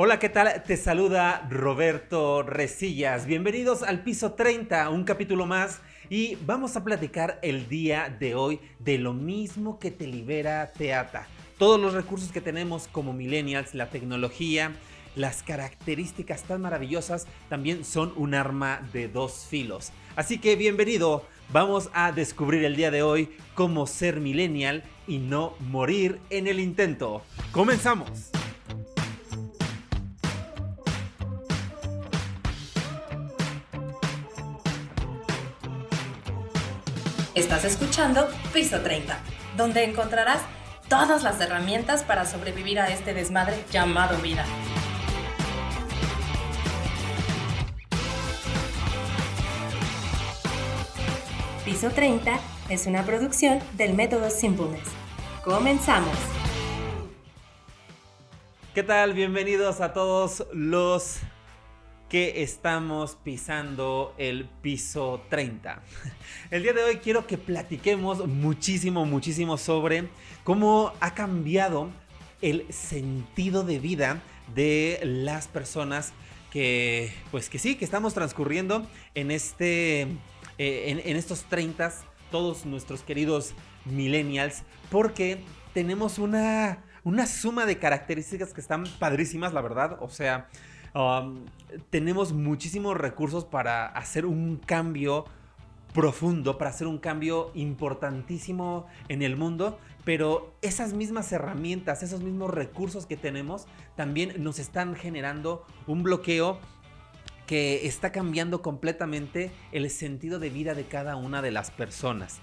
Hola, ¿qué tal? Te saluda Roberto Resillas. Bienvenidos al piso 30, un capítulo más. Y vamos a platicar el día de hoy de lo mismo que te libera Teata. Todos los recursos que tenemos como millennials, la tecnología, las características tan maravillosas también son un arma de dos filos. Así que bienvenido, vamos a descubrir el día de hoy cómo ser millennial y no morir en el intento. ¡Comenzamos! Estás escuchando Piso 30, donde encontrarás todas las herramientas para sobrevivir a este desmadre llamado vida. Piso 30 es una producción del método Simpleness. Comenzamos. ¿Qué tal? Bienvenidos a todos los que estamos pisando el piso 30. El día de hoy quiero que platiquemos muchísimo, muchísimo sobre cómo ha cambiado el sentido de vida de las personas que, pues que sí, que estamos transcurriendo en este, eh, en, estos 30, todos nuestros queridos millennials, porque tenemos una, una suma de características que están padrísimas, la verdad. O sea, Um, tenemos muchísimos recursos para hacer un cambio profundo, para hacer un cambio importantísimo en el mundo, pero esas mismas herramientas, esos mismos recursos que tenemos, también nos están generando un bloqueo que está cambiando completamente el sentido de vida de cada una de las personas.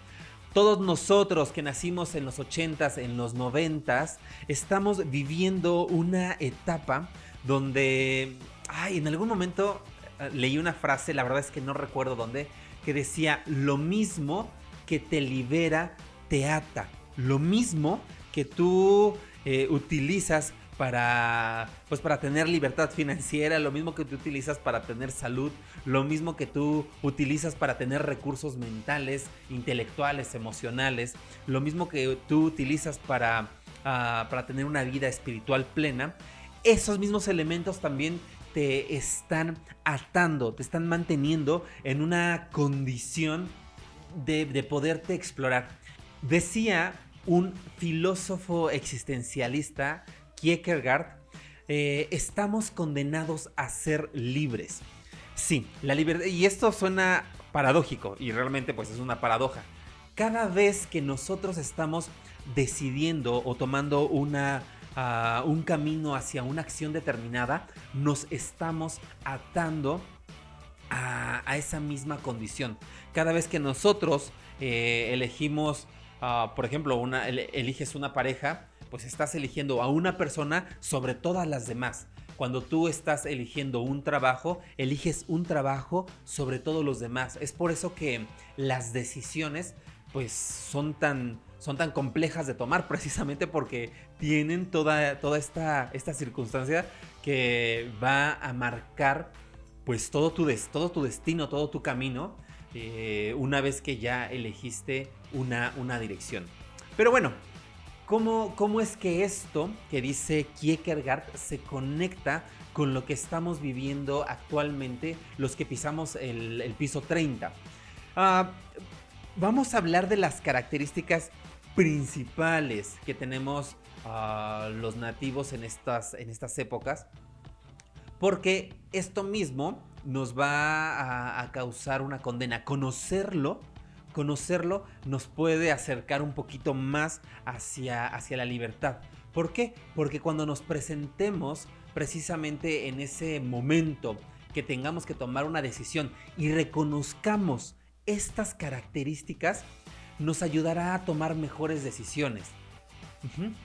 Todos nosotros que nacimos en los 80s, en los 90s, estamos viviendo una etapa donde, ay, en algún momento eh, leí una frase, la verdad es que no recuerdo dónde, que decía, lo mismo que te libera, te ata. Lo mismo que tú eh, utilizas para, pues para tener libertad financiera, lo mismo que tú utilizas para tener salud, lo mismo que tú utilizas para tener recursos mentales, intelectuales, emocionales, lo mismo que tú utilizas para, ah, para tener una vida espiritual plena, esos mismos elementos también te están atando, te están manteniendo en una condición de, poderte explorar. Decía un filósofo existencialista, Kierkegaard, eh, estamos condenados a ser libres. Sí, la libertad, y esto suena paradójico, y realmente pues es una paradoja. Cada vez que nosotros estamos decidiendo o tomando una un camino hacia una acción determinada, nos estamos atando a, esa misma condición. Cada vez que nosotros eh, elegimos, ah, por ejemplo, una, eliges una pareja, pues estás eligiendo a una persona sobre todas las demás. Cuando tú estás eligiendo un trabajo, eliges un trabajo sobre todos los demás. Es por eso que las decisiones pues son tan son tan complejas de tomar precisamente porque tienen toda, toda esta, esta circunstancia que va a marcar pues todo tu, todo tu destino, todo tu camino eh, una vez que ya elegiste una, una dirección. Pero bueno, ¿cómo, ¿cómo es que esto que dice Kierkegaard se conecta con lo que estamos viviendo actualmente los que pisamos el, piso 30? Ah, vamos a hablar de las características principales que tenemos a los nativos en estas, en estas épocas. Porque esto mismo nos va a, causar una condena. Conocerlo, conocerlo nos puede acercar un poquito más hacia, hacia la libertad. ¿Por qué? Porque cuando nos presentemos precisamente en ese momento que tengamos que tomar una decisión y reconozcamos estas características, nos ayudará a tomar mejores decisiones.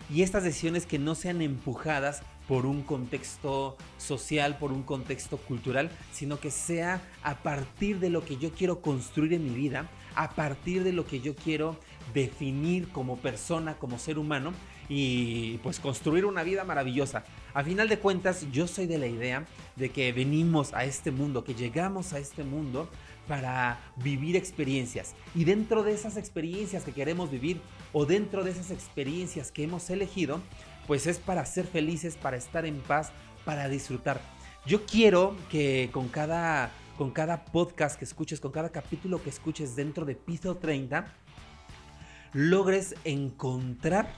Y estas decisiones que no sean empujadas por un contexto social, por un contexto cultural, sino que sea a partir de lo que yo quiero construir en mi vida, a partir de lo que yo quiero definir como persona, como ser humano y pues construir una vida maravillosa. A final de cuentas, yo soy de la idea de que venimos a este mundo, que llegamos a este mundo para vivir experiencias. Y dentro de esas experiencias que queremos vivir o dentro de esas experiencias que hemos elegido, pues es para ser felices, para estar en paz, para disfrutar. Yo quiero que con cada, con cada podcast que escuches, con cada capítulo que escuches dentro de Piso 30, logres encontrar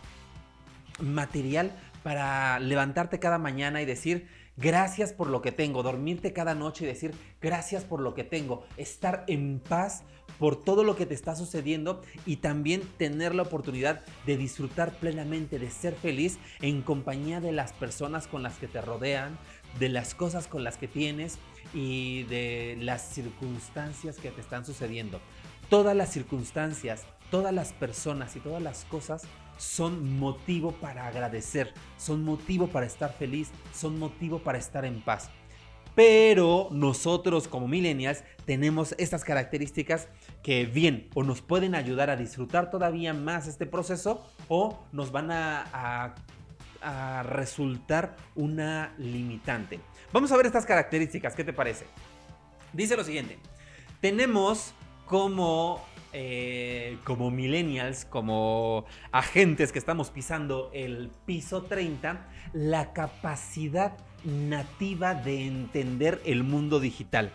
material para levantarte cada mañana y decir, gracias por lo que tengo, dormirte cada noche y decir, gracias por lo que tengo, estar en paz por todo lo que te está sucediendo y también tener la oportunidad de disfrutar plenamente, de ser feliz en compañía de las personas con las que te rodean, de las cosas con las que tienes y de las circunstancias que te están sucediendo. Todas las circunstancias, todas las personas y todas las cosas son motivo para agradecer, son motivo para estar feliz, son motivo para estar en paz. Pero nosotros como millennials tenemos estas características que bien o nos pueden ayudar a disfrutar todavía más este proceso o nos van a, a resultar una limitante. Vamos a ver estas características, ¿qué te parece? Dice lo siguiente, tenemos como eh, como millennials, como agentes que estamos pisando el piso 30, la capacidad nativa de entender el mundo digital.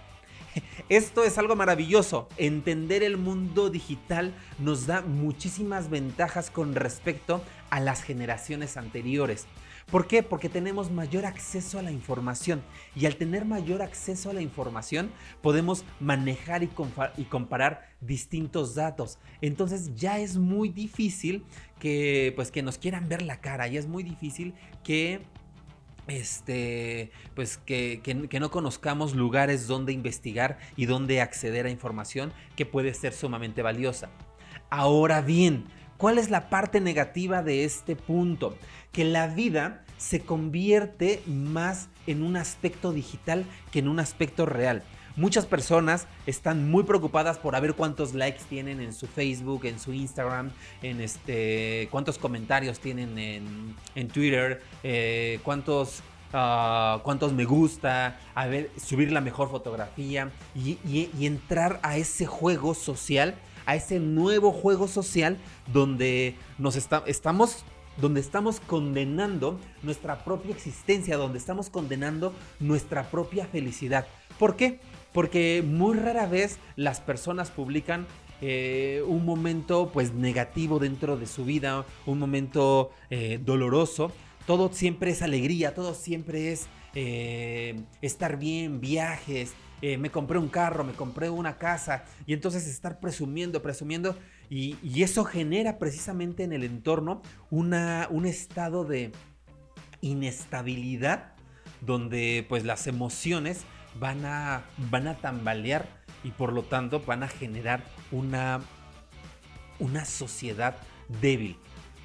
Esto es algo maravilloso. Entender el mundo digital nos da muchísimas ventajas con respecto a las generaciones anteriores. ¿Por qué? Porque tenemos mayor acceso a la información y al tener mayor acceso a la información podemos manejar y, comparar distintos datos. Entonces ya es muy difícil que, pues, que nos quieran ver la cara y es muy difícil que este, pues que, que, no conozcamos lugares donde investigar y donde acceder a información que puede ser sumamente valiosa. Ahora bien, ¿cuál es la parte negativa de este punto? que la vida se convierte más en un aspecto digital que en un aspecto real. Muchas personas están muy preocupadas por ver cuántos likes tienen en su Facebook, en su Instagram, en este, cuántos comentarios tienen en, Twitter, eh, cuántos, ah, cuántos me gusta, a ver, subir la mejor fotografía y, entrar a ese juego social, a ese nuevo juego social donde nos estamos donde estamos condenando nuestra propia existencia, donde estamos condenando nuestra propia felicidad. ¿Por qué? Porque muy rara vez las personas publican eh, un momento pues negativo dentro de su vida, un momento eh, doloroso. Todo siempre es alegría, todo siempre es eh, estar bien, viajes, me compré un carro, me compré una casa y entonces estar presumiendo, presumiendo y, eso genera precisamente en el entorno una, un estado de inestabilidad donde pues las emociones van a, van a tambalear y por lo tanto van a generar una, una sociedad débil.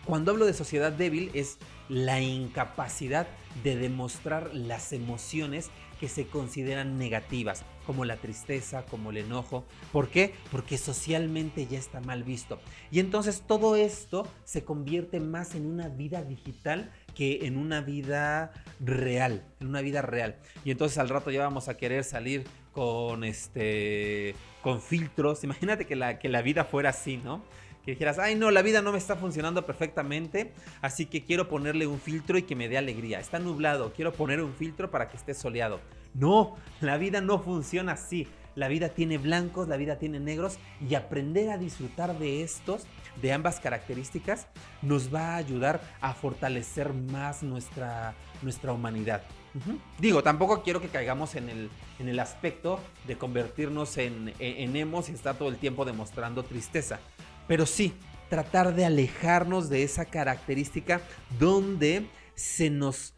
Cuando hablo de sociedad débil es la incapacidad de demostrar las emociones que se consideran negativas, como la tristeza, como el enojo. ¿Por qué? Porque socialmente ya está mal visto. Y entonces todo esto se convierte más en una vida digital que en una vida real, en una vida real. Y entonces al rato ya vamos a querer salir con este con filtros. Imagínate que la, que la vida fuera así, ¿no? Que dijeras, ay no, la vida no me está funcionando perfectamente, así que quiero ponerle un filtro y que me dé alegría. Está nublado, quiero poner un filtro para que esté soleado. No, la vida no funciona así. La vida tiene blancos, la vida tiene negros y aprender a disfrutar de estos, de ambas características, nos va a ayudar a fortalecer más nuestra, nuestra humanidad. Digo, tampoco quiero que caigamos en el, en el aspecto de convertirnos en, en emos y estar todo el tiempo demostrando tristeza. Pero sí, tratar de alejarnos de esa característica donde se nos,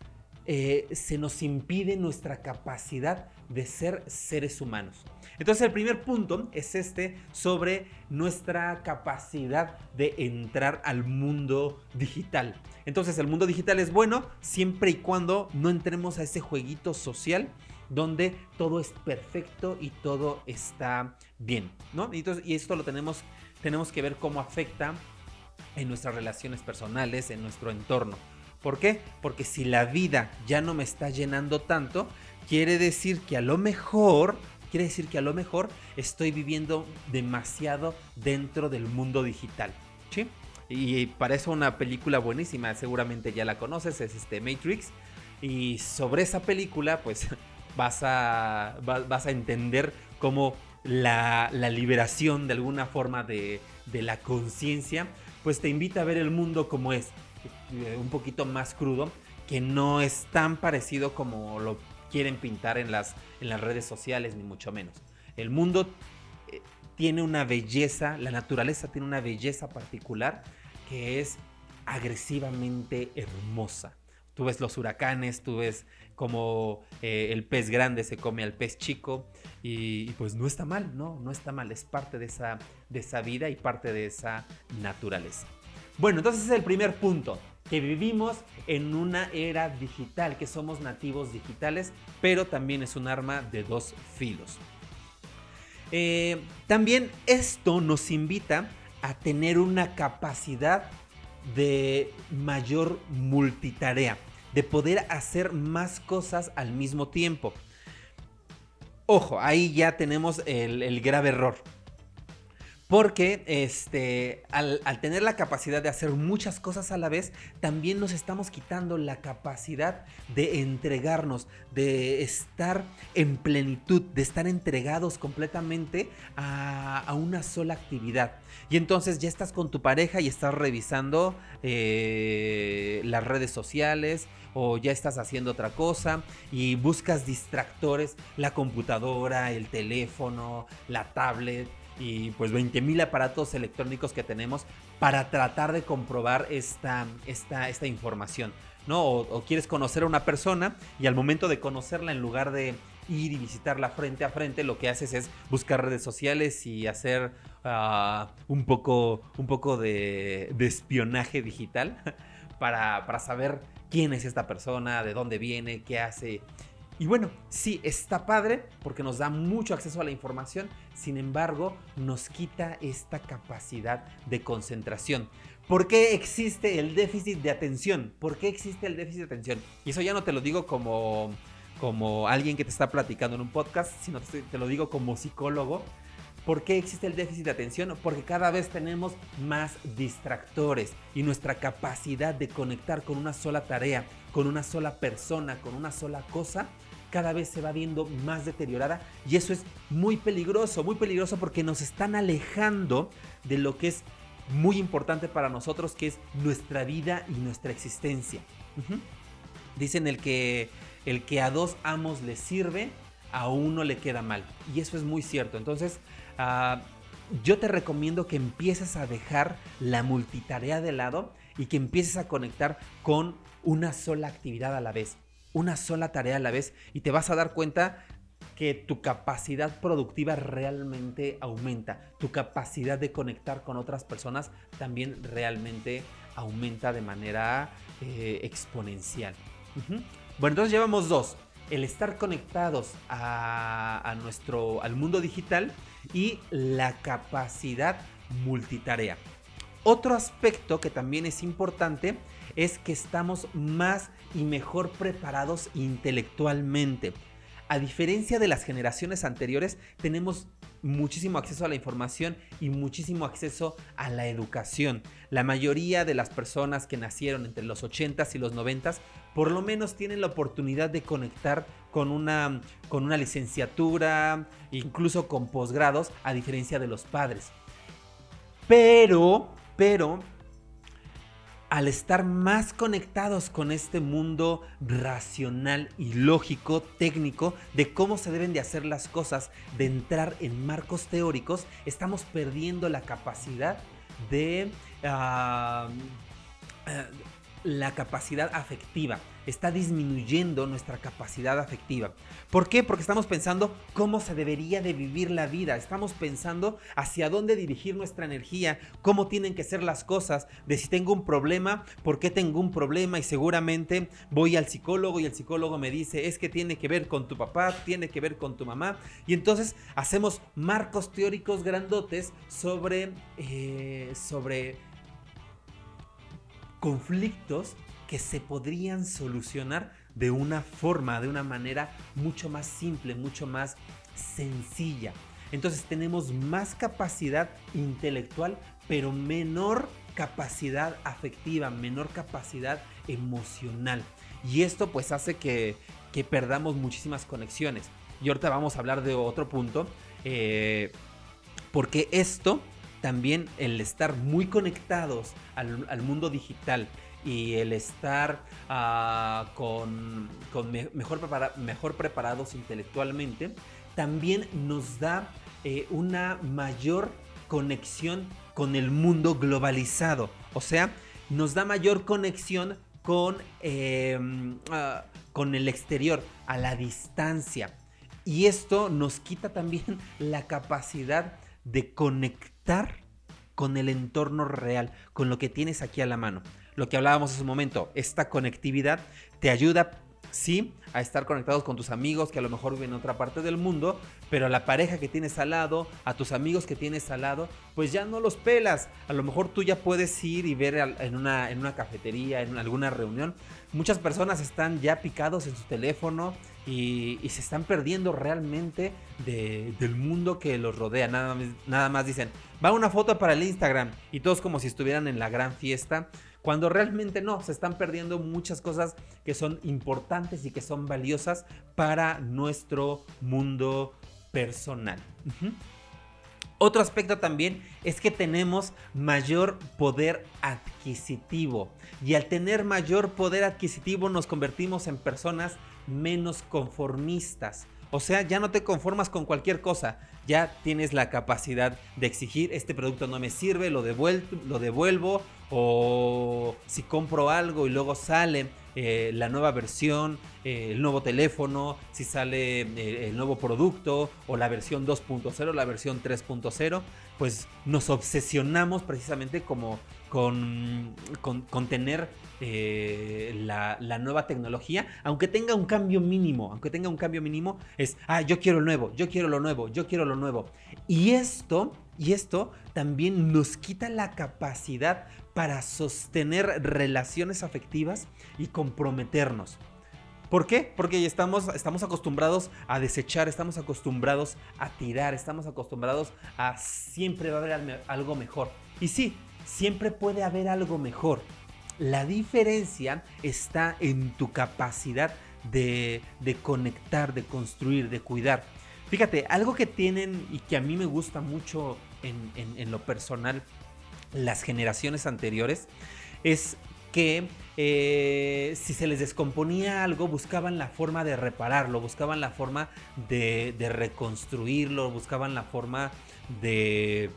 eh, se nos impide nuestra capacidad de ser seres humanos. Entonces el primer punto es este sobre nuestra capacidad de entrar al mundo digital. Entonces el mundo digital es bueno siempre y cuando no entremos a ese jueguito social donde todo es perfecto y todo está bien, ¿no? y esto lo tenemos tenemos que ver cómo afecta en nuestras relaciones personales, en nuestro entorno. ¿Por qué? Porque si la vida ya no me está llenando tanto, quiere decir que a lo mejor, quiere decir que a lo mejor estoy viviendo demasiado dentro del mundo digital. ¿Sí? Y para eso una película buenísima, seguramente ya la conoces, es este Matrix. Y sobre esa película, pues vas a, vas a entender cómo la, liberación de alguna forma de, la conciencia, pues te invita a ver el mundo como es, eh, un poquito más crudo, que no es tan parecido como lo quieren pintar en las, en las redes sociales, ni mucho menos. El mundo eh, tiene una belleza, la naturaleza tiene una belleza particular que es agresivamente hermosa. Tú ves los huracanes, tú ves como eh, el pez grande se come al pez chico y, pues no está mal, no, no está mal, es parte de esa, de esa vida y parte de esa naturaleza. Bueno, entonces es el primer punto, que vivimos en una era digital, que somos nativos digitales, pero también es un arma de dos filos. Eh, también esto nos invita a tener una capacidad de mayor multitarea, de poder hacer más cosas al mismo tiempo. Ojo, ahí ya tenemos el, grave error. Porque este, al, tener la capacidad de hacer muchas cosas a la vez, también nos estamos quitando la capacidad de entregarnos, de estar en plenitud, de estar entregados completamente a, una sola actividad. Y entonces ya estás con tu pareja y estás revisando eh, las redes sociales o ya estás haciendo otra cosa y buscas distractores, la computadora, el teléfono, la tablet y pues 20.000 aparatos electrónicos que tenemos para tratar de comprobar esta, esta, esta información. ¿no? O, quieres conocer a una persona y al momento de conocerla, en lugar de ir y visitarla frente a frente, lo que haces es buscar redes sociales y hacer ah, un poco, un poco de, espionaje digital para, para saber quién es esta persona, de dónde viene, qué hace y bueno, sí, está padre porque nos da mucho acceso a la información, sin embargo, nos quita esta capacidad de concentración. ¿Por qué existe el déficit de atención? ¿Por qué existe el déficit de atención? Y eso ya no te lo digo como, como alguien que te está platicando en un podcast, sino te, te lo digo como psicólogo. ¿Por qué existe el déficit de atención? Porque cada vez tenemos más distractores y nuestra capacidad de conectar con una sola tarea, con una sola persona, con una sola cosa, cada vez se va viendo más deteriorada y eso es muy peligroso, muy peligroso porque nos están alejando de lo que es muy importante para nosotros, que es nuestra vida y nuestra existencia. Dicen el que, el que a dos amos le sirve, a uno le queda mal. Y eso es muy cierto. Entonces, ah, yo te recomiendo que empieces a dejar la multitarea de lado y que empieces a conectar con una sola actividad a la vez una sola tarea a la vez y te vas a dar cuenta que tu capacidad productiva realmente aumenta, tu capacidad de conectar con otras personas también realmente aumenta de manera eh, exponencial. Bueno, entonces llevamos dos, el estar conectados a, nuestro, al mundo digital y la capacidad multitarea. Otro aspecto que también es importante es que estamos más y mejor preparados intelectualmente. A diferencia de las generaciones anteriores, tenemos muchísimo acceso a la información y muchísimo acceso a la educación. La mayoría de las personas que nacieron entre los 80s y los 90s por lo menos tienen la oportunidad de conectar con una, con una licenciatura, incluso con posgrados, a diferencia de los padres. Pero, pero al estar más conectados con este mundo racional y lógico, técnico, de cómo se deben de hacer las cosas, de entrar en marcos teóricos, estamos perdiendo la capacidad de... Ah, eh, la capacidad afectiva. Está disminuyendo nuestra capacidad afectiva. ¿Por qué? Porque estamos pensando cómo se debería de vivir la vida, estamos pensando hacia dónde dirigir nuestra energía, cómo tienen que ser las cosas, de si tengo un problema, por qué tengo un problema y seguramente voy al psicólogo y el psicólogo me dice es que tiene que ver con tu papá, tiene que ver con tu mamá y entonces hacemos marcos teóricos grandotes sobre, eh, sobre conflictos que se podrían solucionar de una forma, de una manera mucho más simple, mucho más sencilla. Entonces tenemos más capacidad intelectual, pero menor capacidad afectiva, menor capacidad emocional. Y esto pues hace que, perdamos muchísimas conexiones. Y ahorita vamos a hablar de otro punto. Eh, porque esto también, el estar muy conectados al, mundo digital y el estar ah, con, mejor, mejor preparados intelectualmente, también nos da eh, una mayor conexión con el mundo globalizado. O sea, nos da mayor conexión con, em, ah, con el exterior, a la distancia. Y esto nos quita también la capacidad de conectar con el entorno real, con lo que tienes aquí a la mano. Lo que hablábamos hace un momento, esta conectividad te ayuda sí, a estar conectados con tus amigos que a lo mejor viven en otra parte del mundo, pero a la pareja que tienes al lado, a tus amigos que tienes al lado, pues ya no los pelas. A lo mejor tú ya puedes ir y ver en una, en una cafetería, en alguna reunión. Muchas personas están ya picados en su teléfono y, se están perdiendo realmente del mundo que los rodea. Nada, nada más dicen, va una foto para el Instagram y todos como si estuvieran en la gran fiesta cuando realmente no, se están perdiendo muchas cosas que son importantes y que son valiosas para nuestro mundo personal. Otro aspecto también es que tenemos mayor poder adquisitivo y al tener mayor poder adquisitivo nos convertimos en personas menos conformistas. O sea, ya no te conformas con cualquier cosa, ya tienes la capacidad de exigir, este producto no me sirve, lo, lo devuelvo, o si compro algo y luego sale eh, la nueva versión, eh, el nuevo teléfono, si sale eh, el nuevo producto o la versión 2.0, la versión 3.0, pues nos obsesionamos precisamente como con, con, tener la, la, nueva tecnología, aunque tenga un cambio mínimo, aunque tenga un cambio mínimo, es, ah, yo quiero lo nuevo, yo quiero lo nuevo, yo quiero lo nuevo. Y esto, y esto también nos quita la capacidad para sostener relaciones afectivas y comprometernos. ¿Por qué? Porque estamos, estamos acostumbrados a desechar, estamos acostumbrados a tirar, estamos acostumbrados a siempre va a haber algo mejor. Y sí, siempre puede haber algo mejor. La diferencia está en tu capacidad de, conectar, de construir, de cuidar. Fíjate, algo que tienen y que a mí me gusta mucho en, en lo personal las generaciones anteriores es que eh, si se les descomponía algo, buscaban la forma de repararlo, buscaban la forma de, reconstruirlo, buscaban la forma de,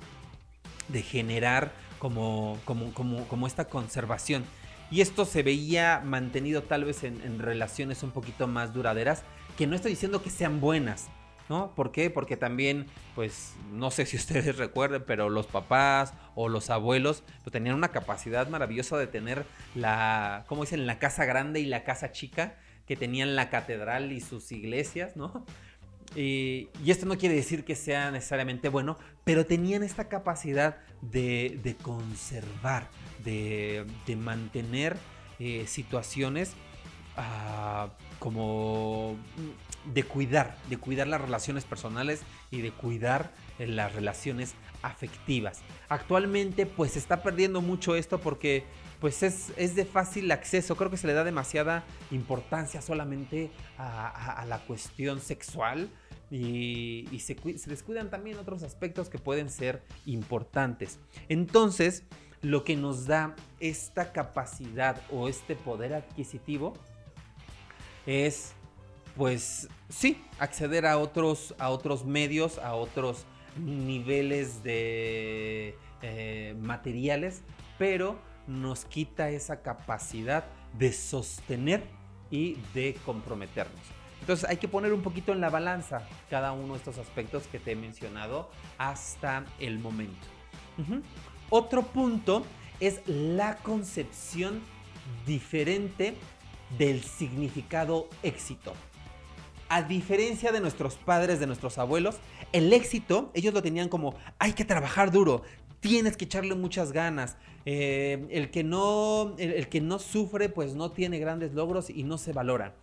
de generar como, como, como, esta conservación. Y esto se veía mantenido tal vez en, en relaciones un poquito más duraderas, que no estoy diciendo que sean buenas, ¿no? ¿Por qué? Porque también, pues, no sé si ustedes recuerden, pero los papás o los abuelos pues, tenían una capacidad maravillosa de tener la, ¿cómo dicen? La casa grande y la casa chica, que tenían la catedral y sus iglesias, ¿no? Y, esto no quiere decir que sea necesariamente bueno, pero tenían esta capacidad de, conservar, de, mantener eh, situaciones ah, como de cuidar, de cuidar las relaciones personales y de cuidar eh, las relaciones afectivas. Actualmente pues se está perdiendo mucho esto porque pues es, de fácil acceso, creo que se le da demasiada importancia solamente a, la cuestión sexual y, se, descuidan también otros aspectos que pueden ser importantes. Entonces, lo que nos da esta capacidad o este poder adquisitivo es pues sí, acceder a otros, a otros medios, a otros niveles de eh, materiales, pero nos quita esa capacidad de sostener y de comprometernos. Entonces hay que poner un poquito en la balanza cada uno de estos aspectos que te he mencionado hasta el momento. Otro punto es la concepción diferente del significado éxito. A diferencia de nuestros padres, de nuestros abuelos, el éxito, ellos lo tenían como, hay que trabajar duro, tienes que echarle muchas ganas. Eh, el, que no, el, que no sufre, pues no tiene grandes logros y no se valora.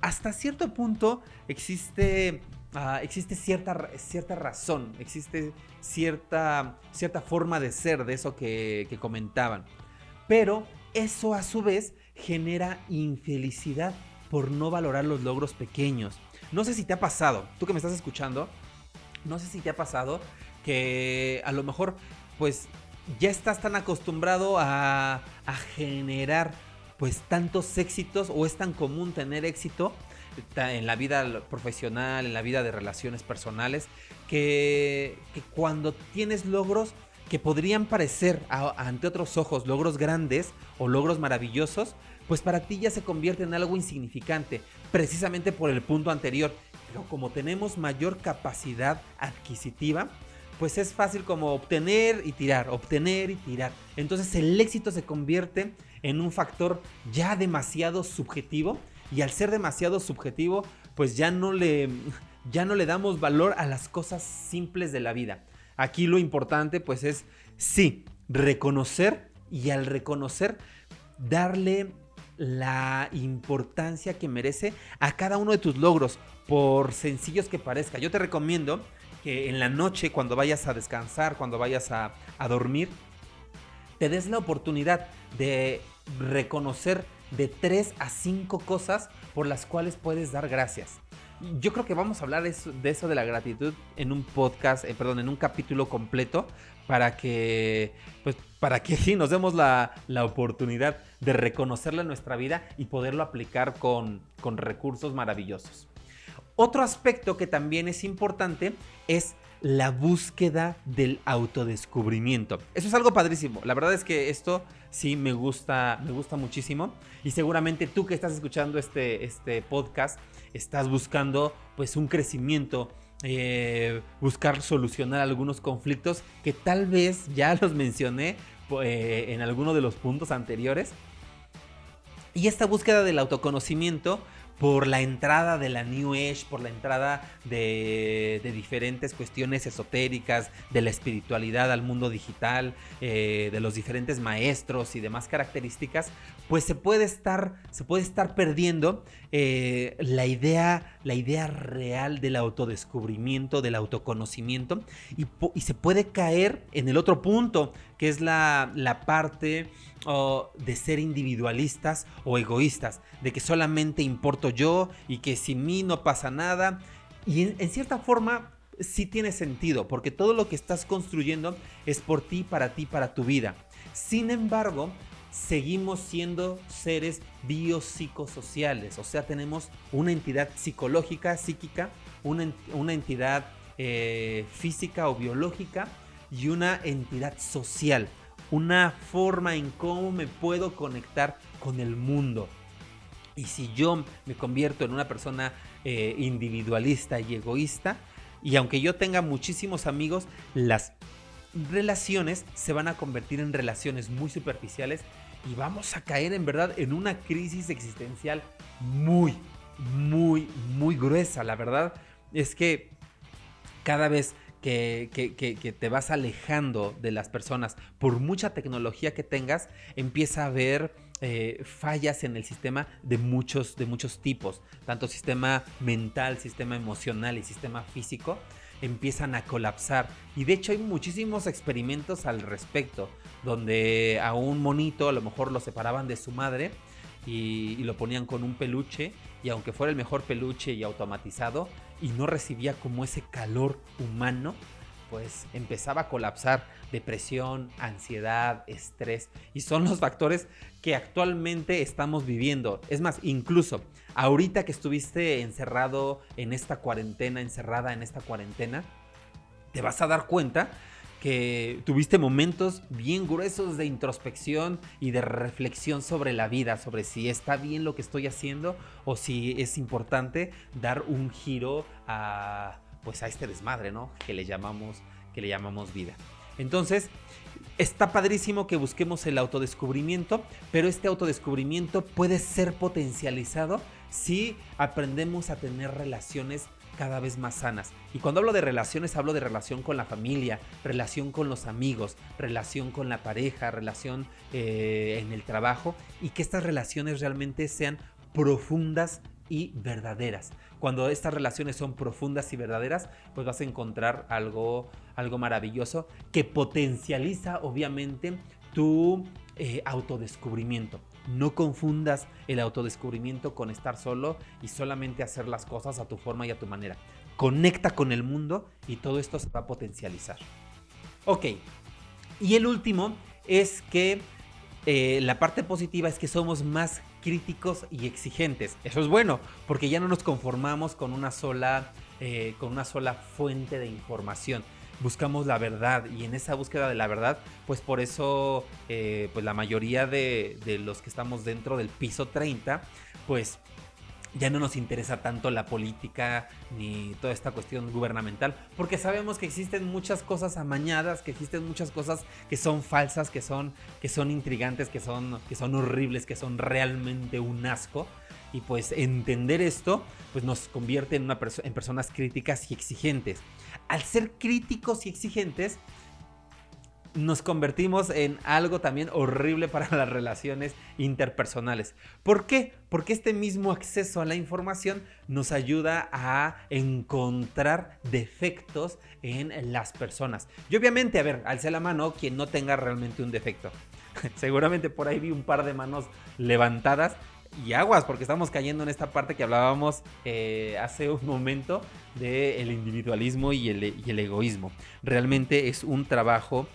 Hasta cierto punto existe, ah, existe cierta, cierta razón, existe cierta, cierta forma de ser de eso que, comentaban. Pero eso a su vez genera infelicidad por no valorar los logros pequeños. No sé si te ha pasado, tú que me estás escuchando, no sé si te ha pasado que a lo mejor pues ya estás tan acostumbrado a generar pues tantos éxitos o es tan común tener éxito en la vida profesional, en la vida de relaciones personales, que, cuando tienes logros que podrían parecer ante otros ojos logros grandes o logros maravillosos, pues para ti ya se convierte en algo insignificante, precisamente por el punto anterior. Pero como tenemos mayor capacidad adquisitiva, pues es fácil como obtener y tirar, obtener y tirar. Entonces el éxito se convierte en un factor ya demasiado subjetivo y al ser demasiado subjetivo, pues ya no le ya no le damos valor a las cosas simples de la vida. Aquí lo importante pues es sí, reconocer y al reconocer darle la importancia que merece a cada uno de tus logros, por sencillos que parezca. Yo te recomiendo que en la noche, cuando vayas a descansar, cuando vayas a, a dormir, te des la oportunidad de reconocer de 3 a 5 cosas por las cuales puedes dar gracias. Yo creo que vamos a hablar de eso, de, la gratitud en un podcast, eh, perdón, en un capítulo completo para que, pues, para que sí nos demos la, la oportunidad de reconocerla en nuestra vida y poderlo aplicar con, con recursos maravillosos. Otro aspecto que también es importante es la búsqueda del autodescubrimiento. Eso es algo padrísimo. La verdad es que esto sí me gusta, me gusta muchísimo. Y seguramente tú que estás escuchando este, este podcast, estás buscando pues un crecimiento, eh, buscar solucionar algunos conflictos que tal vez ya los mencioné eh, en alguno de los puntos anteriores. Y esta búsqueda del autoconocimiento por la entrada de la New Age, por la entrada de, diferentes cuestiones esotéricas, de la espiritualidad al mundo digital, eh, de los diferentes maestros y demás características, pues se puede estar, se puede estar perdiendo eh, la, idea, la idea real del autodescubrimiento, del autoconocimiento, y, y se puede caer en el otro punto, que es la, la parte de ser individualistas o egoístas, de que solamente importo yo y que sin mí no pasa nada. Y en, cierta forma sí tiene sentido, porque todo lo que estás construyendo es por ti, para ti, para tu vida. Sin embargo, seguimos siendo seres biopsicosociales, o sea, tenemos una entidad psicológica, psíquica, una, una entidad eh, física o biológica y una entidad social una forma en cómo me puedo conectar con el mundo. Y si yo me convierto en una persona eh, individualista y egoísta, y aunque yo tenga muchísimos amigos, las relaciones se van a convertir en relaciones muy superficiales y vamos a caer en verdad en una crisis existencial muy, muy, muy gruesa. La verdad es que cada vez que, te vas alejando de las personas, por mucha tecnología que tengas, empieza a haber eh, fallas en el sistema de muchos, de muchos tipos, tanto sistema mental, sistema emocional y sistema físico empiezan a colapsar. Y de hecho hay muchísimos experimentos al respecto, donde a un monito a lo mejor lo separaban de su madre y, lo ponían con un peluche y aunque fuera el mejor peluche y automatizado y no recibía como ese calor humano, pues empezaba a colapsar depresión, ansiedad, estrés y son los factores que actualmente estamos viviendo. Es más, incluso ahorita que estuviste encerrado en esta cuarentena, encerrada en esta cuarentena, te vas a dar cuenta que tuviste momentos bien gruesos de introspección y de reflexión sobre la vida, sobre si está bien lo que estoy haciendo o si es importante dar un giro a pues a este desmadre, ¿no? Que le llamamos que le llamamos vida. Entonces, está padrísimo que busquemos el autodescubrimiento, pero este autodescubrimiento puede ser potencializado si aprendemos a tener relaciones cada vez más sanas. Y cuando hablo de relaciones, hablo de relación con la familia, relación con los amigos, relación con la pareja, relación eh, en el trabajo y que estas relaciones realmente sean profundas y verdaderas. Cuando estas relaciones son profundas y verdaderas, pues vas a encontrar algo, algo maravilloso que potencializa obviamente tu eh, autodescubrimiento. No confundas el autodescubrimiento con estar solo y solamente hacer las cosas a tu forma y a tu manera. Conecta con el mundo y todo esto se va a potencializar. Ok. Y el último es que eh, la parte positiva es que somos más críticos y exigentes. Eso es bueno, porque ya no nos conformamos con una sola, eh, con una sola fuente de información. Buscamos la verdad y en esa búsqueda de la verdad, pues por eso, eh, pues la mayoría de, de los que estamos dentro del piso 30, pues ya no nos interesa tanto la política ni toda esta cuestión gubernamental, porque sabemos que existen muchas cosas amañadas, que existen muchas cosas que son falsas, que son, que son intrigantes, que son, que son horribles, que son realmente un asco. Y pues entender esto pues nos convierte en, una en personas críticas y exigentes. Al ser críticos y exigentes, nos convertimos en algo también horrible para las relaciones interpersonales. ¿Por qué? Porque este mismo acceso a la información nos ayuda a encontrar defectos en las personas. Y obviamente, a ver, alce la mano quien no tenga realmente un defecto. Seguramente por ahí vi un par de manos levantadas y aguas, porque estamos cayendo en esta parte que hablábamos eh, hace un momento del individualismo y el, y el egoísmo. Realmente es un trabajo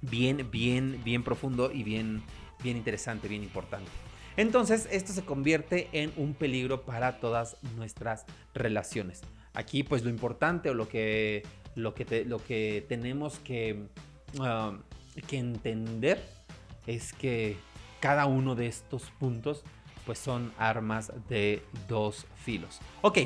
bien, bien, bien profundo y bien, bien interesante, bien importante. Entonces, esto se convierte en un peligro para todas nuestras relaciones. Aquí, pues lo importante o lo que, lo que, lo que tenemos que, um, que entender es que cada uno de estos puntos, pues son armas de dos filos. Ok,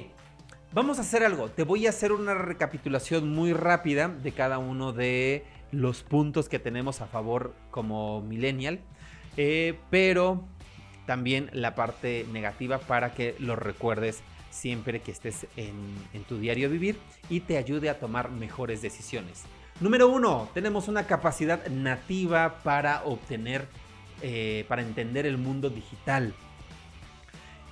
vamos a hacer algo. Te voy a hacer una recapitulación muy rápida de cada uno de los puntos que tenemos a favor como millennial, eh, pero también la parte negativa para que lo recuerdes siempre que estés en, tu diario vivir y te ayude a tomar mejores decisiones. Número uno, tenemos una capacidad nativa para obtener, eh, para entender el mundo digital.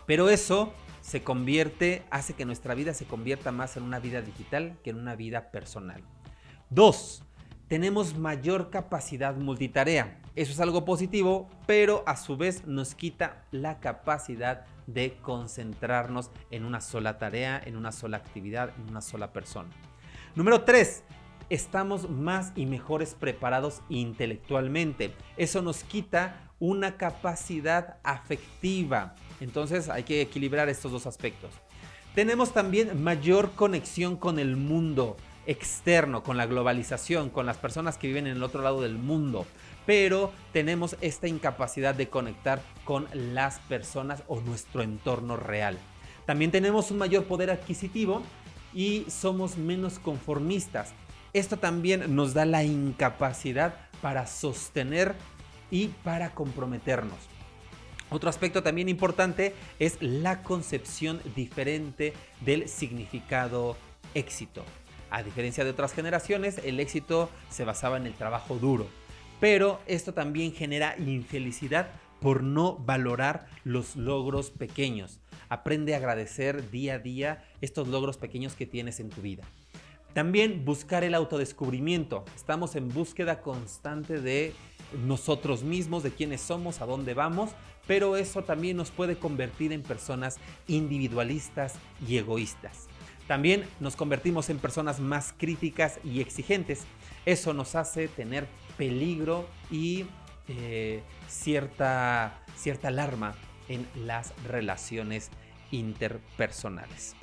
Pero eso se convierte, hace que nuestra vida se convierta más en una vida digital que en una vida personal. Dos, tenemos mayor capacidad multitarea. Eso es algo positivo, pero a su vez nos quita la capacidad de concentrarnos en una sola tarea, en una sola actividad, en una sola persona. Número 3. Estamos más y mejores preparados intelectualmente. Eso nos quita una capacidad afectiva. Entonces hay que equilibrar estos dos aspectos. Tenemos también mayor conexión con el mundo externo, con la globalización, con las personas que viven en el otro lado del mundo. Pero tenemos esta incapacidad de conectar con las personas o nuestro entorno real. También tenemos un mayor poder adquisitivo y somos menos conformistas. Esto también nos da la incapacidad para sostener y para comprometernos. Otro aspecto también importante es la concepción diferente del significado éxito. A diferencia de otras generaciones, el éxito se basaba en el trabajo duro. Pero esto también genera infelicidad por no valorar los logros pequeños. Aprende a agradecer día a día estos logros pequeños que tienes en tu vida. También buscar el autodescubrimiento. Estamos en búsqueda constante de nosotros mismos, de quiénes somos, a dónde vamos, pero eso también nos puede convertir en personas individualistas y egoístas. También nos convertimos en personas más críticas y exigentes. Eso nos hace tener peligro y eh, cierta, cierta alarma en las relaciones interpersonales.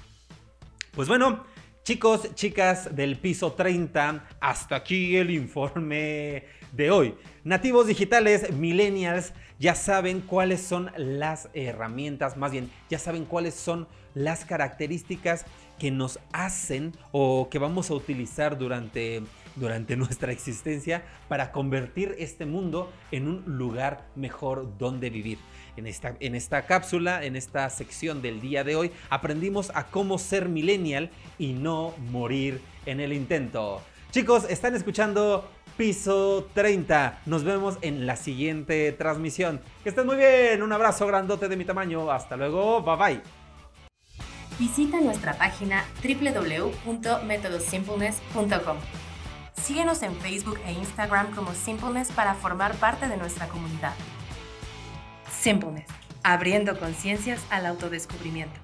Pues bueno, chicos, chicas del piso 30, hasta aquí el informe de hoy. Nativos digitales, millennials, ya saben cuáles son las herramientas, más bien, ya saben cuáles son las características que nos hacen o que vamos a utilizar durante, durante nuestra existencia para convertir este mundo en un lugar mejor donde vivir. En esta, en esta cápsula, en esta sección del día de hoy, aprendimos a cómo ser millennial y no morir en el intento. Chicos, están escuchando Piso 30. Nos vemos en la siguiente transmisión. Que estén muy bien. Un abrazo grandote de mi tamaño. Hasta luego. Bye bye. Visita nuestra página www.metodosimpleness.com. Síguenos en Facebook e Instagram como Simpleness para formar parte de nuestra comunidad. Simpleness, abriendo conciencias al autodescubrimiento.